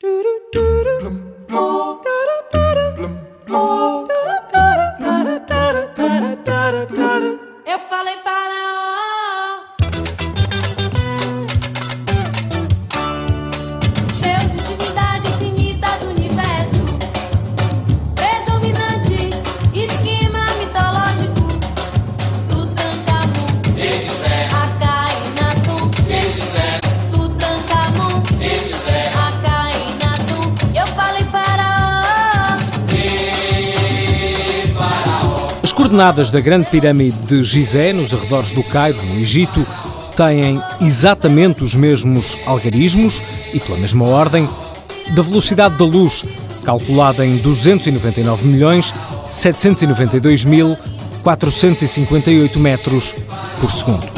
Eu falei fala. Coordenadas da Grande Pirâmide de Gizé, nos arredores do Cairo, no Egito, têm exatamente os mesmos algarismos e pela mesma ordem da velocidade da luz, calculada em 299 milhões 792 mil 458 metros por segundo.